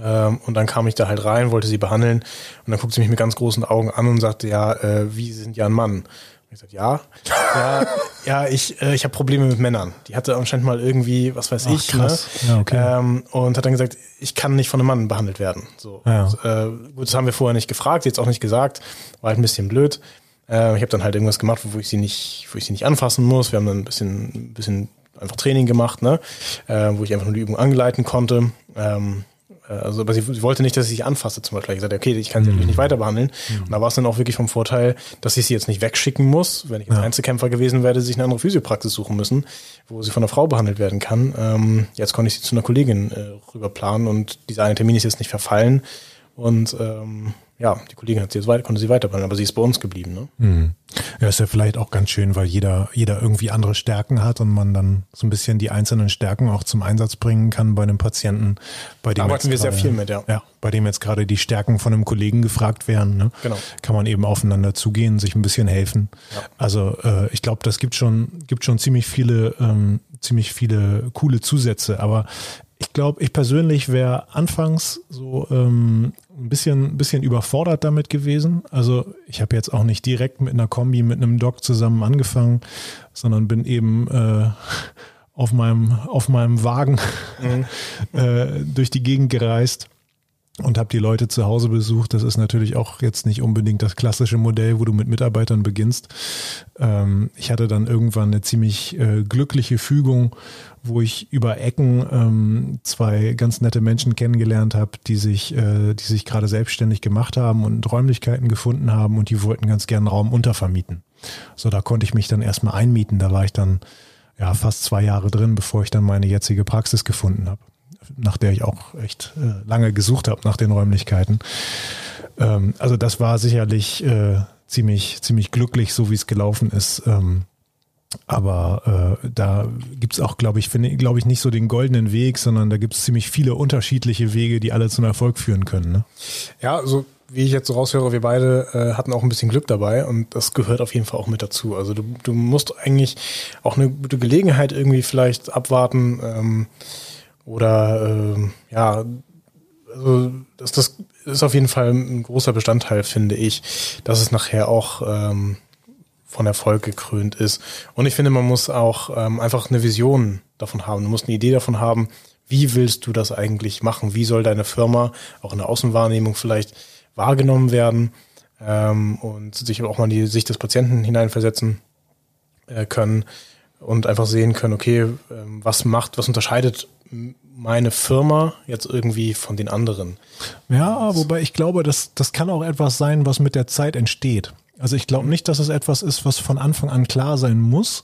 ähm, und dann kam ich da halt rein, wollte sie behandeln und dann guckte sie mich mit ganz großen Augen an und sagte, ja, äh, wie sind ja ein Mann. Und ich sagte, ja, ja, ja, ich, äh, ich habe Probleme mit Männern. Die hatte anscheinend mal irgendwie, was weiß Ach, ich, ne? krass. Ne? Ja, okay. ähm, und hat dann gesagt, ich kann nicht von einem Mann behandelt werden. So, ja. und, äh, gut, das haben wir vorher nicht gefragt, jetzt auch nicht gesagt, war halt ein bisschen blöd. Äh, ich habe dann halt irgendwas gemacht, wo ich sie nicht, wo ich sie nicht anfassen muss. Wir haben dann ein bisschen, ein bisschen einfach Training gemacht, ne? Äh, wo ich einfach nur die Übung angeleiten konnte. Ähm, äh, also, aber sie, sie, wollte nicht, dass ich sie anfasse zum Beispiel. Ich sagte, okay, ich kann sie natürlich nicht weiter behandeln. Mhm. Und da war es dann auch wirklich vom Vorteil, dass ich sie jetzt nicht wegschicken muss. Wenn ich ein ja. Einzelkämpfer gewesen wäre, sich eine andere Physiopraxis suchen müssen, wo sie von einer Frau behandelt werden kann. Ähm, jetzt konnte ich sie zu einer Kollegin äh, rüber planen und dieser eine Termin ist jetzt nicht verfallen. Und ähm, ja, die Kollegin hat sie jetzt weiter, konnte sie weiterbehandeln, aber sie ist bei uns geblieben. Ne? Hm. Ja, ist ja vielleicht auch ganz schön, weil jeder, jeder irgendwie andere Stärken hat und man dann so ein bisschen die einzelnen Stärken auch zum Einsatz bringen kann bei einem Patienten, bei dem da arbeiten wir grade, sehr viel mit, ja. Ja, bei dem jetzt gerade die Stärken von einem Kollegen gefragt werden. Ne? Genau. Kann man eben aufeinander zugehen, sich ein bisschen helfen. Ja. Also äh, ich glaube, das gibt schon, gibt schon ziemlich viele, ähm, ziemlich viele coole Zusätze, aber ich glaube, ich persönlich wäre anfangs so ähm, ein bisschen, ein bisschen überfordert damit gewesen. Also ich habe jetzt auch nicht direkt mit einer Kombi mit einem Doc zusammen angefangen, sondern bin eben äh, auf meinem auf meinem Wagen mhm. äh, durch die Gegend gereist und habe die Leute zu Hause besucht. Das ist natürlich auch jetzt nicht unbedingt das klassische Modell, wo du mit Mitarbeitern beginnst. Ähm, ich hatte dann irgendwann eine ziemlich äh, glückliche Fügung, wo ich über Ecken ähm, zwei ganz nette Menschen kennengelernt habe, die sich, äh, die sich gerade selbstständig gemacht haben und Räumlichkeiten gefunden haben und die wollten ganz gern Raum untervermieten. So, da konnte ich mich dann erstmal einmieten. Da war ich dann ja fast zwei Jahre drin, bevor ich dann meine jetzige Praxis gefunden habe nach der ich auch echt äh, lange gesucht habe nach den Räumlichkeiten. Ähm, also das war sicherlich, äh, ziemlich, ziemlich glücklich, so wie es gelaufen ist. Ähm, aber äh, da gibt's auch, glaube ich, finde glaube ich, nicht so den goldenen Weg, sondern da gibt's ziemlich viele unterschiedliche Wege, die alle zum Erfolg führen können. Ne? Ja, also wie ich jetzt so raushöre, wir beide äh, hatten auch ein bisschen Glück dabei und das gehört auf jeden Fall auch mit dazu. Also du, du musst eigentlich auch eine gute Gelegenheit irgendwie vielleicht abwarten ähm, oder ähm, ja, also das, das ist auf jeden Fall ein großer Bestandteil, finde ich, dass es nachher auch ähm, von Erfolg gekrönt ist. Und ich finde, man muss auch ähm, einfach eine Vision davon haben. Du musst eine Idee davon haben, wie willst du das eigentlich machen? Wie soll deine Firma auch in der Außenwahrnehmung vielleicht wahrgenommen werden ähm, und sich auch mal in die Sicht des Patienten hineinversetzen äh, können und einfach sehen können, okay, ähm, was macht, was unterscheidet meine Firma jetzt irgendwie von den anderen? Ja, wobei ich glaube, das, das kann auch etwas sein, was mit der Zeit entsteht. Also ich glaube nicht, dass es etwas ist, was von Anfang an klar sein muss.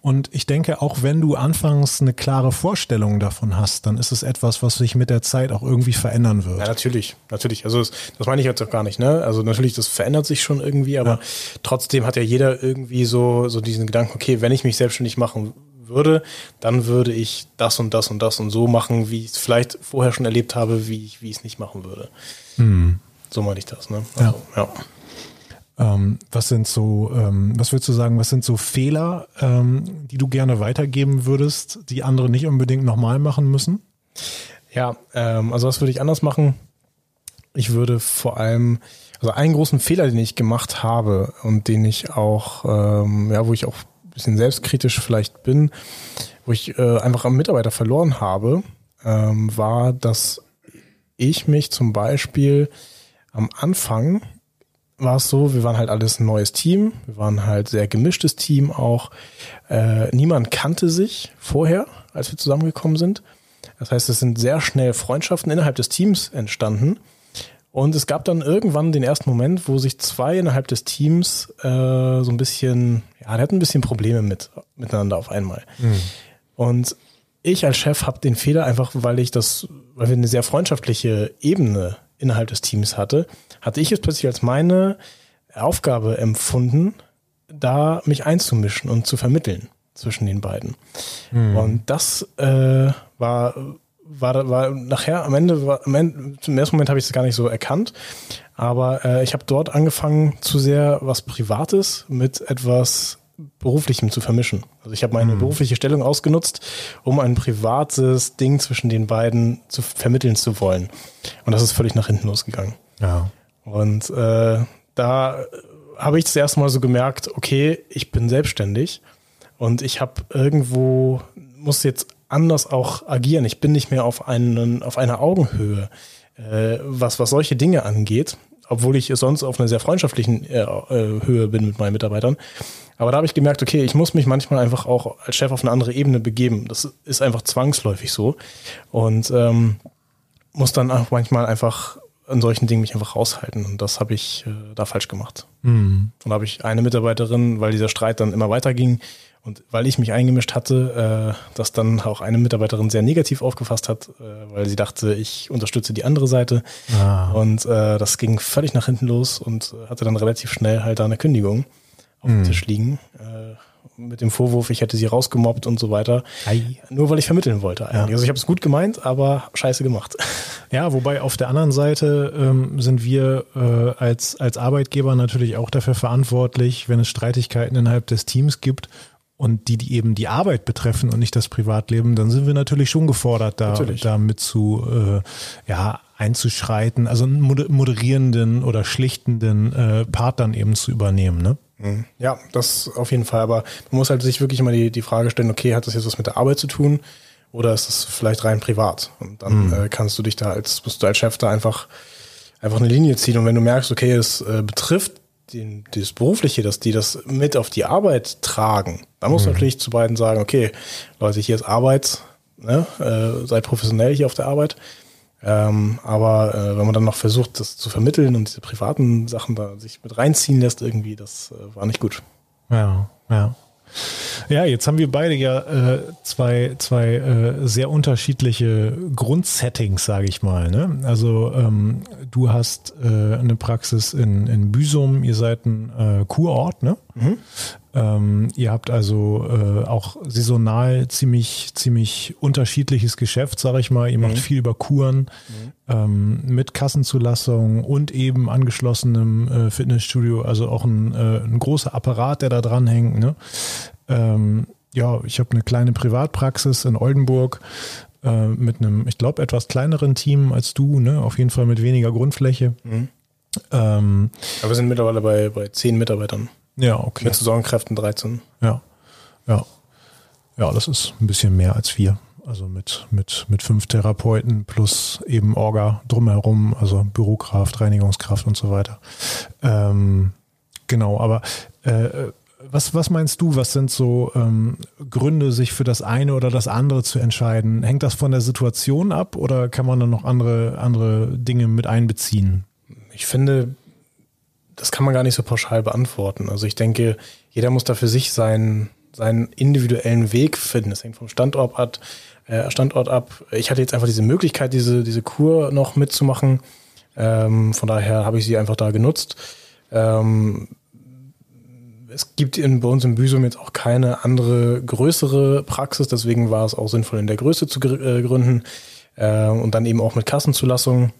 Und ich denke, auch wenn du anfangs eine klare Vorstellung davon hast, dann ist es etwas, was sich mit der Zeit auch irgendwie verändern wird. Ja, natürlich, natürlich. Also das, das meine ich jetzt auch gar nicht, ne? Also natürlich, das verändert sich schon irgendwie, aber ja. trotzdem hat ja jeder irgendwie so, so diesen Gedanken, okay, wenn ich mich selbstständig machen würde, dann würde ich das und das und das und so machen, wie ich es vielleicht vorher schon erlebt habe, wie ich, wie ich es nicht machen würde. Hm. So meine ich das, ne? Also, ja. ja. Ähm, was sind so, ähm, was würdest du sagen, was sind so Fehler, ähm, die du gerne weitergeben würdest, die andere nicht unbedingt nochmal machen müssen? Ja, ähm, also was würde ich anders machen? Ich würde vor allem, also einen großen Fehler, den ich gemacht habe und den ich auch, ähm, ja, wo ich auch bisschen selbstkritisch vielleicht bin, wo ich äh, einfach am Mitarbeiter verloren habe, ähm, war, dass ich mich zum Beispiel am Anfang war es so, wir waren halt alles ein neues Team, wir waren halt sehr gemischtes Team auch. Äh, niemand kannte sich vorher, als wir zusammengekommen sind. Das heißt, es sind sehr schnell Freundschaften innerhalb des Teams entstanden. Und es gab dann irgendwann den ersten Moment, wo sich zwei innerhalb des Teams äh, so ein bisschen, ja, die hatten ein bisschen Probleme mit miteinander auf einmal. Mhm. Und ich als Chef habe den Fehler einfach, weil ich das, weil wir eine sehr freundschaftliche Ebene innerhalb des Teams hatte, hatte ich es plötzlich als meine Aufgabe empfunden, da mich einzumischen und zu vermitteln zwischen den beiden. Hm. Und das äh, war, war, war nachher am Ende, war, am Ende, zum ersten Moment habe ich es gar nicht so erkannt, aber äh, ich habe dort angefangen, zu sehr was Privates mit etwas Beruflichem zu vermischen. Also ich habe meine hm. berufliche Stellung ausgenutzt, um ein privates Ding zwischen den beiden zu vermitteln zu wollen. Und das ist völlig nach hinten losgegangen. Ja. Und äh, da habe ich das erste Mal so gemerkt, okay, ich bin selbstständig und ich habe irgendwo, muss jetzt anders auch agieren. Ich bin nicht mehr auf, einen, auf einer Augenhöhe, äh, was, was solche Dinge angeht, obwohl ich sonst auf einer sehr freundschaftlichen äh, äh Höhe bin mit meinen Mitarbeitern. Aber da habe ich gemerkt, okay, ich muss mich manchmal einfach auch als Chef auf eine andere Ebene begeben. Das ist einfach zwangsläufig so. Und ähm, muss dann auch manchmal einfach an solchen Dingen mich einfach raushalten. Und das habe ich äh, da falsch gemacht. Mhm. Und habe ich eine Mitarbeiterin, weil dieser Streit dann immer weiterging und weil ich mich eingemischt hatte, äh, das dann auch eine Mitarbeiterin sehr negativ aufgefasst hat, äh, weil sie dachte, ich unterstütze die andere Seite. Ah. Und äh, das ging völlig nach hinten los und hatte dann relativ schnell halt da eine Kündigung auf dem mhm. Tisch liegen. Äh, mit dem Vorwurf, ich hätte sie rausgemobbt und so weiter. Ei. Nur weil ich vermitteln wollte eigentlich. Ja. Also ich habe es gut gemeint, aber scheiße gemacht. Ja, wobei auf der anderen Seite ähm, sind wir äh, als, als Arbeitgeber natürlich auch dafür verantwortlich, wenn es Streitigkeiten innerhalb des Teams gibt und die, die eben die Arbeit betreffen und nicht das Privatleben, dann sind wir natürlich schon gefordert, da, natürlich. da mit zu äh, ja, einzuschreiten, also einen moderierenden oder schlichtenden äh, Part dann eben zu übernehmen. Ne? Mhm. Ja, das auf jeden Fall. Aber man muss halt sich wirklich immer die, die Frage stellen, okay, hat das jetzt was mit der Arbeit zu tun oder ist das vielleicht rein privat? Und dann mhm. äh, kannst du dich da als, musst du als Chef da einfach, einfach eine Linie ziehen. Und wenn du merkst, okay, es äh, betrifft den, das Berufliche, dass die das mit auf die Arbeit tragen, dann musst mhm. natürlich zu beiden sagen, okay, Leute, hier ist Arbeit, ne, äh, seid professionell hier auf der Arbeit. Ähm, aber äh, wenn man dann noch versucht, das zu vermitteln und diese privaten Sachen da sich mit reinziehen lässt, irgendwie, das äh, war nicht gut. Ja, ja. Ja, jetzt haben wir beide ja äh, zwei, zwei äh, sehr unterschiedliche Grundsettings, sage ich mal. Ne? Also ähm, du hast äh, eine Praxis in, in Büsum, ihr seid ein äh, Kurort, ne? Mhm. Ähm, ihr habt also äh, auch saisonal ziemlich, ziemlich unterschiedliches Geschäft, sage ich mal. Ihr macht mhm. viel über Kuren mhm. ähm, mit Kassenzulassung und eben angeschlossenem äh, Fitnessstudio, also auch ein, äh, ein großer Apparat, der da dran hängt. Ne? Ähm, ja, ich habe eine kleine Privatpraxis in Oldenburg äh, mit einem, ich glaube, etwas kleineren Team als du, ne? auf jeden Fall mit weniger Grundfläche. Mhm. Ähm, Aber wir sind mittlerweile bei, bei zehn Mitarbeitern. Ja, okay. Mit Saisonkräften 13. Ja, ja. Ja, das ist ein bisschen mehr als wir. Also mit, mit, mit fünf Therapeuten plus eben Orga drumherum, also Bürokraft, Reinigungskraft und so weiter. Ähm, genau, aber äh, was, was meinst du, was sind so ähm, Gründe, sich für das eine oder das andere zu entscheiden? Hängt das von der Situation ab oder kann man dann noch andere, andere Dinge mit einbeziehen? Ich finde, das kann man gar nicht so pauschal beantworten. Also ich denke, jeder muss da für sich seinen, seinen individuellen Weg finden. Das hängt vom Standort ab, äh, Standort ab. Ich hatte jetzt einfach diese Möglichkeit, diese, diese Kur noch mitzumachen. Ähm, von daher habe ich sie einfach da genutzt. Ähm, es gibt in, bei uns im Büsum jetzt auch keine andere größere Praxis, deswegen war es auch sinnvoll, in der Größe zu äh, gründen äh, und dann eben auch mit Kassenzulassung.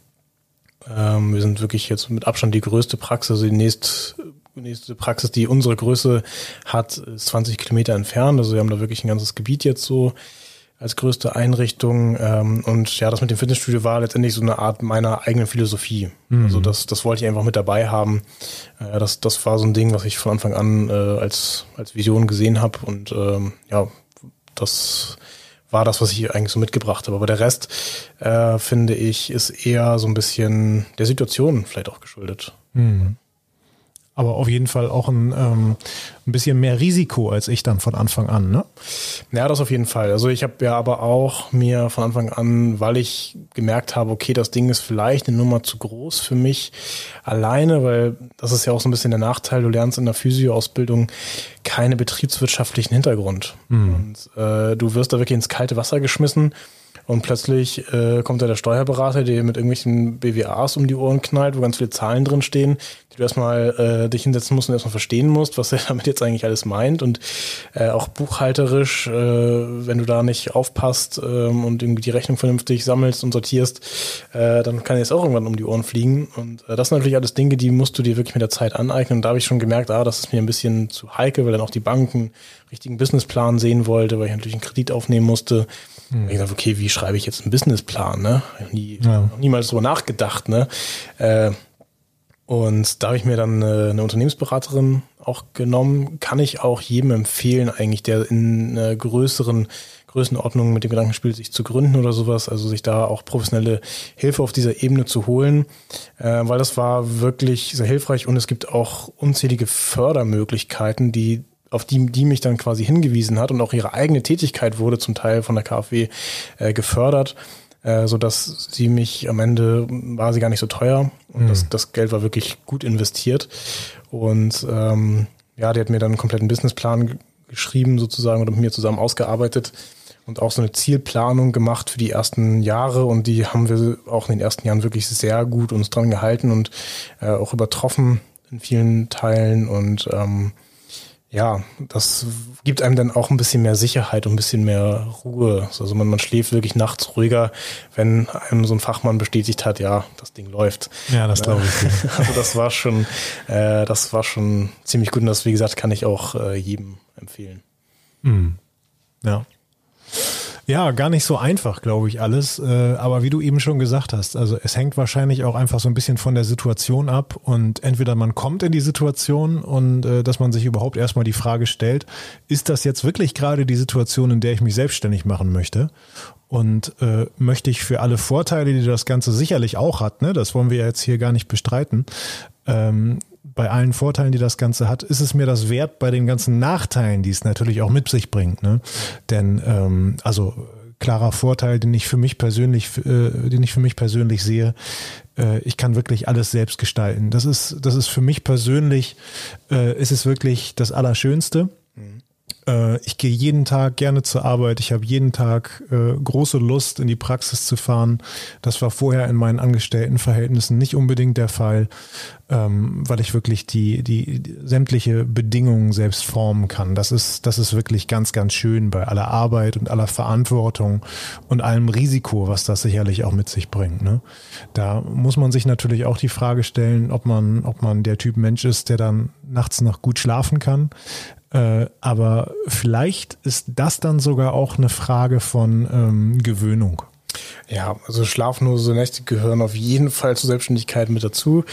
Ähm, wir sind wirklich jetzt mit Abstand die größte Praxis. Also die nächst, nächste Praxis, die unsere Größe hat, ist 20 Kilometer entfernt. Also wir haben da wirklich ein ganzes Gebiet jetzt so als größte Einrichtung. Ähm, und ja, das mit dem Fitnessstudio war letztendlich so eine Art meiner eigenen Philosophie. Mhm. Also das, das wollte ich einfach mit dabei haben. Äh, das, das war so ein Ding, was ich von Anfang an äh, als, als Vision gesehen habe. Und ähm, ja, das war das, was ich eigentlich so mitgebracht habe. Aber der Rest, äh, finde ich, ist eher so ein bisschen der Situation vielleicht auch geschuldet. Mhm aber auf jeden Fall auch ein, ähm, ein bisschen mehr Risiko als ich dann von Anfang an, ne? Ja, das auf jeden Fall. Also ich habe ja aber auch mir von Anfang an, weil ich gemerkt habe, okay, das Ding ist vielleicht eine Nummer zu groß für mich alleine, weil das ist ja auch so ein bisschen der Nachteil, du lernst in der Physioausbildung keine betriebswirtschaftlichen Hintergrund. Mhm. Und äh, du wirst da wirklich ins kalte Wasser geschmissen und plötzlich äh, kommt da der Steuerberater, der mit irgendwelchen BWAs um die Ohren knallt, wo ganz viele Zahlen drin stehen, die du erstmal äh, dich hinsetzen musst und erstmal verstehen musst, was er damit jetzt eigentlich alles meint. Und äh, auch buchhalterisch, äh, wenn du da nicht aufpasst ähm, und irgendwie die Rechnung vernünftig sammelst und sortierst, äh, dann kann das auch irgendwann um die Ohren fliegen. Und äh, das sind natürlich alles Dinge, die musst du dir wirklich mit der Zeit aneignen. Und da habe ich schon gemerkt, ah, das ist mir ein bisschen zu heikel, weil dann auch die Banken richtigen Businessplan sehen wollte, weil ich natürlich einen Kredit aufnehmen musste. Mhm. Ich dachte, okay, wie schreibe ich jetzt einen Businessplan? Ne? Nie, ja. Niemals so nachgedacht. Ne? Äh, und da habe ich mir dann eine, eine, Unternehmensberaterin auch genommen. Kann ich auch jedem empfehlen, eigentlich, der in einer größeren Größenordnung mit dem Gedanken spielt, sich zu gründen oder sowas, also sich da auch professionelle Hilfe auf dieser Ebene zu holen, äh, weil das war wirklich sehr hilfreich und es gibt auch unzählige Fördermöglichkeiten, die auf die, die mich dann quasi hingewiesen hat und auch ihre eigene Tätigkeit wurde zum Teil von der KfW äh, gefördert, äh, so dass sie mich am Ende war sie gar nicht so teuer und mhm. das, das Geld war wirklich gut investiert und ähm, ja, die hat mir dann einen kompletten Businessplan geschrieben sozusagen und mit mir zusammen ausgearbeitet und auch so eine Zielplanung gemacht für die ersten Jahre und die haben wir auch in den ersten Jahren wirklich sehr gut uns dran gehalten und äh, auch übertroffen in vielen Teilen und ähm, ja, das gibt einem dann auch ein bisschen mehr Sicherheit und ein bisschen mehr Ruhe. Also man, man schläft wirklich nachts ruhiger, wenn einem so ein Fachmann bestätigt hat, ja, das Ding läuft. Ja, das glaube ich. Also das war schon, äh, das war schon ziemlich gut und das, wie gesagt, kann ich auch äh, jedem empfehlen. Mhm. Ja. Ja, gar nicht so einfach, glaube ich, alles. Äh, aber wie du eben schon gesagt hast, also es hängt wahrscheinlich auch einfach so ein bisschen von der Situation ab und entweder man kommt in die Situation und äh, dass man sich überhaupt erstmal die Frage stellt, ist das jetzt wirklich gerade die Situation, in der ich mich selbstständig machen möchte? Und äh, möchte ich für alle Vorteile, die das Ganze sicherlich auch hat, ne, das wollen wir jetzt hier gar nicht bestreiten, ähm, bei allen Vorteilen, die das Ganze hat, ist es mir das wert bei den ganzen Nachteilen, die es natürlich auch mit sich bringt. Ne? Denn ähm, also klarer Vorteil, den ich für mich persönlich, äh, den ich für mich persönlich sehe, äh, ich kann wirklich alles selbst gestalten. Das ist, das ist für mich persönlich, äh, ist es wirklich das Allerschönste. Äh, ich gehe jeden Tag gerne zur Arbeit. Ich habe jeden Tag äh, große Lust, in die Praxis zu fahren. Das war vorher in meinen Angestelltenverhältnissen nicht unbedingt der Fall, ähm, weil ich wirklich die, die, die sämtliche Bedingungen selbst formen kann. Das ist, das ist wirklich ganz, ganz schön bei aller Arbeit und aller Verantwortung und allem Risiko, was das sicherlich auch mit sich bringt. Ne? Da muss man sich natürlich auch die Frage stellen, ob man, ob man der Typ Mensch ist, der dann nachts noch gut schlafen kann. Äh, aber vielleicht ist das dann sogar auch eine Frage von ähm, Gewöhnung. Ja, also schlaflose Nächte gehören auf jeden Fall zur Selbstständigkeit mit dazu.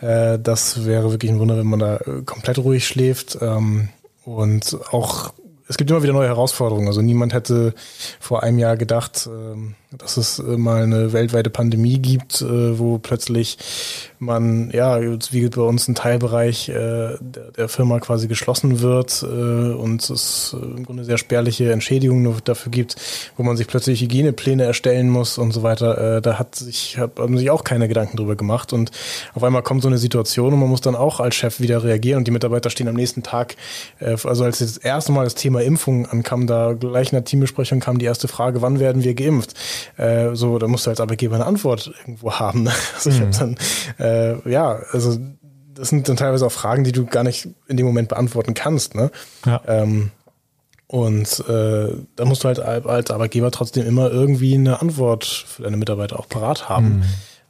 Äh, das wäre wirklich ein Wunder, wenn man da äh, komplett ruhig schläft. Ähm, und auch es gibt immer wieder neue Herausforderungen. Also niemand hätte vor einem Jahr gedacht, ähm, dass es äh, mal eine weltweite Pandemie gibt, äh, wo plötzlich man, ja, wie bei uns ein Teilbereich äh, der Firma quasi geschlossen wird und es im Grunde sehr spärliche Entschädigungen dafür gibt, wo man sich plötzlich Hygienepläne erstellen muss und so weiter. Da hat sich, haben sich auch keine Gedanken drüber gemacht und auf einmal kommt so eine Situation und man muss dann auch als Chef wieder reagieren und die Mitarbeiter stehen am nächsten Tag, also als das erste Mal das Thema Impfung ankam, da gleich in der Teambesprechung kam die erste Frage, wann werden wir geimpft? Äh, so, da musst du als Arbeitgeber eine Antwort irgendwo haben. Ne? Also ich mhm. habe dann, äh, ja, also das sind dann teilweise auch Fragen, die du gar nicht in dem Moment beantworten kannst. Ne? Ja. Ähm, und äh, da musst du halt als Arbeitgeber trotzdem immer irgendwie eine Antwort für deine Mitarbeiter auch parat haben. Mhm.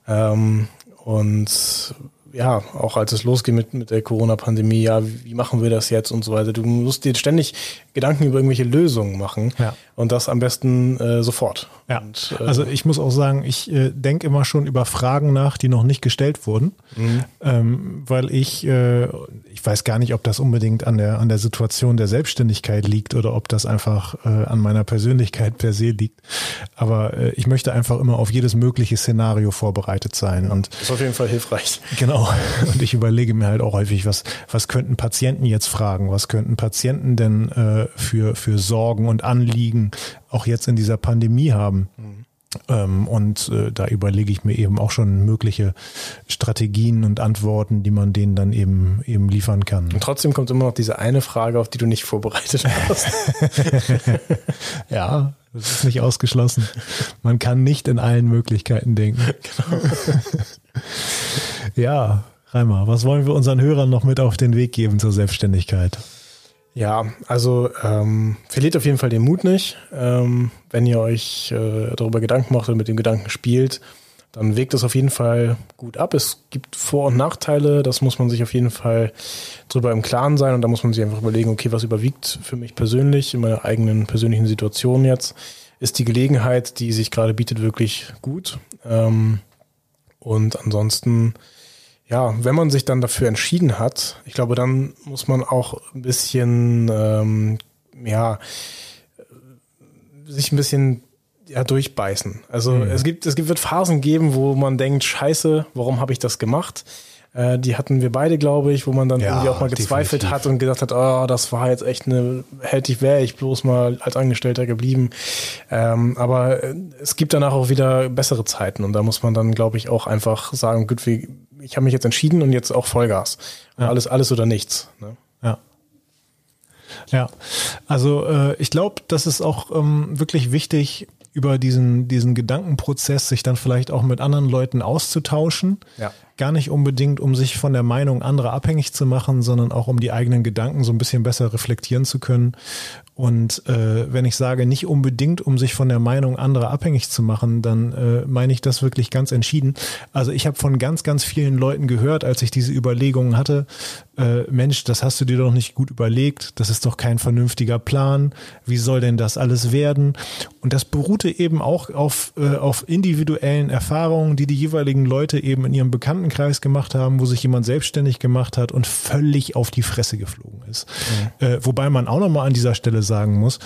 Ähm, und ja, auch als es losgeht mit, mit der Corona-Pandemie, ja, wie, wie machen wir das jetzt und so weiter. Du musst dir ständig Gedanken über irgendwelche Lösungen machen ja. und das am besten äh, sofort. Ja. Und, äh, also ich muss auch sagen, ich äh, denke immer schon über Fragen nach, die noch nicht gestellt wurden, mhm. ähm, weil ich, äh, ich weiß gar nicht, ob das unbedingt an der, an der Situation der Selbstständigkeit liegt oder ob das einfach äh, an meiner Persönlichkeit per se liegt. Aber äh, ich möchte einfach immer auf jedes mögliche Szenario vorbereitet sein. Und das ist auf jeden Fall hilfreich. Genau. Und ich überlege mir halt auch häufig, was, was könnten Patienten jetzt fragen? Was könnten Patienten denn äh, für, für Sorgen und Anliegen auch jetzt in dieser Pandemie haben? Mhm. Ähm, und äh, da überlege ich mir eben auch schon mögliche Strategien und Antworten, die man denen dann eben eben liefern kann. Und trotzdem kommt immer noch diese eine Frage, auf die du nicht vorbereitet hast. ja, das ist nicht ausgeschlossen. Man kann nicht in allen Möglichkeiten denken. Genau. Ja, Reimer, was wollen wir unseren Hörern noch mit auf den Weg geben zur Selbstständigkeit? Ja, also ähm, verliert auf jeden Fall den Mut nicht. Ähm, wenn ihr euch äh, darüber Gedanken macht oder mit dem Gedanken spielt, dann wägt es auf jeden Fall gut ab. Es gibt Vor- und Nachteile, das muss man sich auf jeden Fall drüber im Klaren sein und da muss man sich einfach überlegen, okay, was überwiegt für mich persönlich in meiner eigenen persönlichen Situation jetzt? Ist die Gelegenheit, die sich gerade bietet, wirklich gut? Ähm, und ansonsten ja, wenn man sich dann dafür entschieden hat, ich glaube, dann muss man auch ein bisschen, ähm, ja, sich ein bisschen ja, durchbeißen. Also mhm. es gibt, es gibt, wird Phasen geben, wo man denkt, scheiße, warum habe ich das gemacht? Äh, die hatten wir beide, glaube ich, wo man dann ja, irgendwie auch mal gezweifelt definitiv. hat und gedacht hat, oh, das war jetzt echt eine, hätte ich, wäre ich bloß mal als Angestellter geblieben. Ähm, aber äh, es gibt danach auch wieder bessere Zeiten und da muss man dann, glaube ich, auch einfach sagen, gut, wie, ich habe mich jetzt entschieden und jetzt auch Vollgas. Ja. Alles, alles oder nichts. Ne? Ja. Ja, also äh, ich glaube, das ist auch ähm, wirklich wichtig, über diesen, diesen Gedankenprozess sich dann vielleicht auch mit anderen Leuten auszutauschen. Ja. Gar nicht unbedingt, um sich von der Meinung anderer abhängig zu machen, sondern auch um die eigenen Gedanken so ein bisschen besser reflektieren zu können und äh, wenn ich sage, nicht unbedingt, um sich von der Meinung anderer abhängig zu machen, dann äh, meine ich das wirklich ganz entschieden. Also ich habe von ganz, ganz vielen Leuten gehört, als ich diese Überlegungen hatte, äh, Mensch, das hast du dir doch nicht gut überlegt, das ist doch kein vernünftiger Plan, wie soll denn das alles werden? Und das beruhte eben auch auf, äh, auf individuellen Erfahrungen, die die jeweiligen Leute eben in ihrem Bekanntenkreis gemacht haben, wo sich jemand selbstständig gemacht hat und völlig auf die Fresse geflogen ist. Mhm. Äh, wobei man auch nochmal an dieser Stelle sagen muss,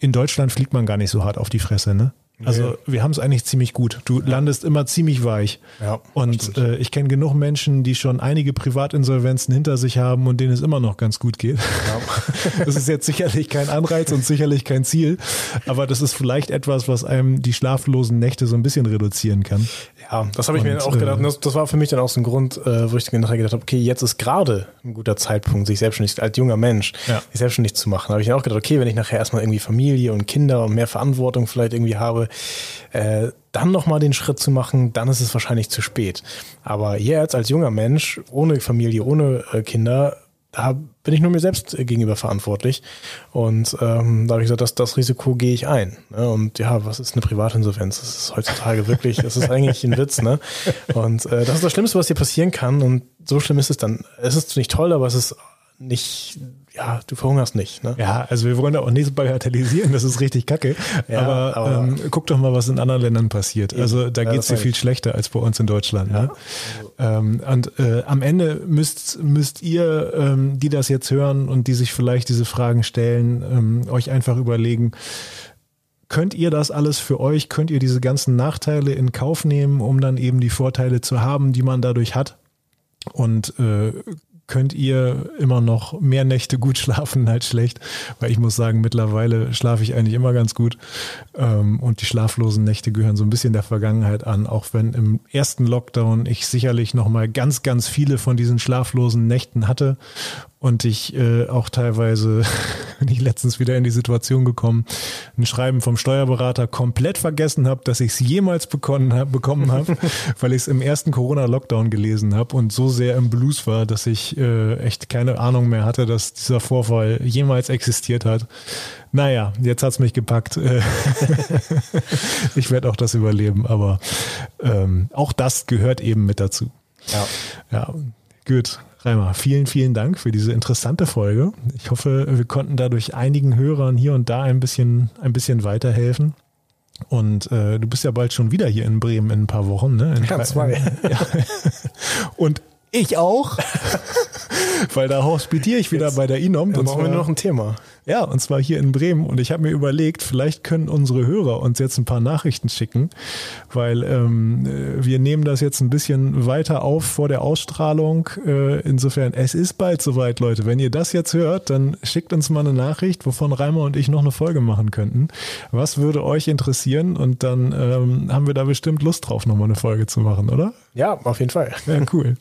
in Deutschland fliegt man gar nicht so hart auf die Fresse, ne? Also nee. wir haben es eigentlich ziemlich gut. Du ja. landest immer ziemlich weich. Ja, und äh, ich kenne genug Menschen, die schon einige Privatinsolvenzen hinter sich haben und denen es immer noch ganz gut geht. Ja. das ist jetzt sicherlich kein Anreiz und sicherlich kein Ziel, aber das ist vielleicht etwas, was einem die schlaflosen Nächte so ein bisschen reduzieren kann. Ja, das habe ich und, mir auch gedacht. Äh, das, das, war für mich dann auch so ein Grund, äh, wo ich nachher gedacht habe, okay, jetzt ist gerade ein guter Zeitpunkt, sich selbstständig als junger Mensch ja. sich selbstständig zu machen. Da habe ich dann auch gedacht, okay, wenn ich nachher erstmal irgendwie Familie und Kinder und mehr Verantwortung vielleicht irgendwie habe, äh, dann nochmal den Schritt zu machen, dann ist es wahrscheinlich zu spät. Aber jetzt als junger Mensch, ohne Familie, ohne äh, Kinder, da bin ich nur mir selbst gegenüber verantwortlich. Und ähm, da habe ich gesagt, das, das Risiko gehe ich ein. Ne? Und ja, was ist eine Privatinsolvenz? Das ist heutzutage wirklich, das ist eigentlich ein Witz. Ne? Und äh, das ist das Schlimmste, was dir passieren kann. Und so schlimm ist es dann. Es ist nicht toll, aber es ist nicht ja, du verhungerst nicht. Ne? Ja, also wir wollen da auch nicht bagatellisieren, das ist richtig kacke. Ja, aber, aber ähm, guck doch mal, was in anderen Ländern passiert. Eben. Also da ja, geht's dir viel schlechter als bei uns in Deutschland. Ja. Ne? Ähm, und äh, am Ende müsst, müsst ihr, ähm, die das jetzt hören und die sich vielleicht diese Fragen stellen, ähm, euch einfach überlegen, könnt ihr das alles für euch? Könnt ihr diese ganzen Nachteile in Kauf nehmen, um dann eben die Vorteile zu haben, die man dadurch hat? Und äh, könnt ihr immer noch mehr Nächte gut schlafen als schlecht, weil ich muss sagen, mittlerweile schlafe ich eigentlich immer ganz gut. Ähm, und die schlaflosen Nächte gehören so ein bisschen der Vergangenheit an, auch wenn im ersten Lockdown ich sicherlich noch mal ganz, ganz viele von diesen schlaflosen Nächten hatte und ich äh, auch teilweise, bin ich letztens wieder in die Situation gekommen, ein Schreiben vom Steuerberater komplett vergessen habe, dass ich es jemals bekommen habe, bekommen hab, weil ich es im ersten Corona-Lockdown gelesen habe und so sehr im Blues war, dass ich äh, echt keine Ahnung mehr hatte, dass dieser Vorfall jemals existiert hat. Naja, jetzt hat's mich gepackt. ich werde auch das überleben, aber ähm, auch das gehört eben mit dazu. Ja. Ja, gut. Reimer, vielen, vielen Dank für diese interessante Folge. Ich hoffe, wir konnten dadurch einigen Hörern hier und da ein bisschen, ein bisschen weiterhelfen. Und äh, du bist ja bald schon wieder hier in Bremen in ein paar Wochen, ne? In ja, zwei. Ja. Und ich auch. Weil da hospitiere ich wieder Jetzt, bei der Inom. Dann brauchen wir nur noch ein Thema. Ja, und zwar hier in Bremen. Und ich habe mir überlegt, vielleicht können unsere Hörer uns jetzt ein paar Nachrichten schicken, weil ähm, wir nehmen das jetzt ein bisschen weiter auf vor der Ausstrahlung. Äh, insofern, es ist bald soweit, Leute. Wenn ihr das jetzt hört, dann schickt uns mal eine Nachricht, wovon Reimer und ich noch eine Folge machen könnten. Was würde euch interessieren? Und dann ähm, haben wir da bestimmt Lust drauf, nochmal eine Folge zu machen, oder? Ja, auf jeden Fall. Ja, cool.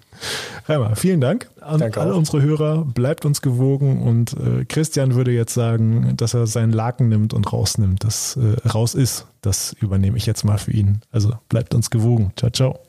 Reimer, vielen Dank an Danke alle auch. unsere Hörer. Bleibt uns gewogen und äh, Christian würde jetzt sagen, dass er seinen Laken nimmt und rausnimmt, das äh, raus ist. Das übernehme ich jetzt mal für ihn. Also bleibt uns gewogen. Ciao, ciao.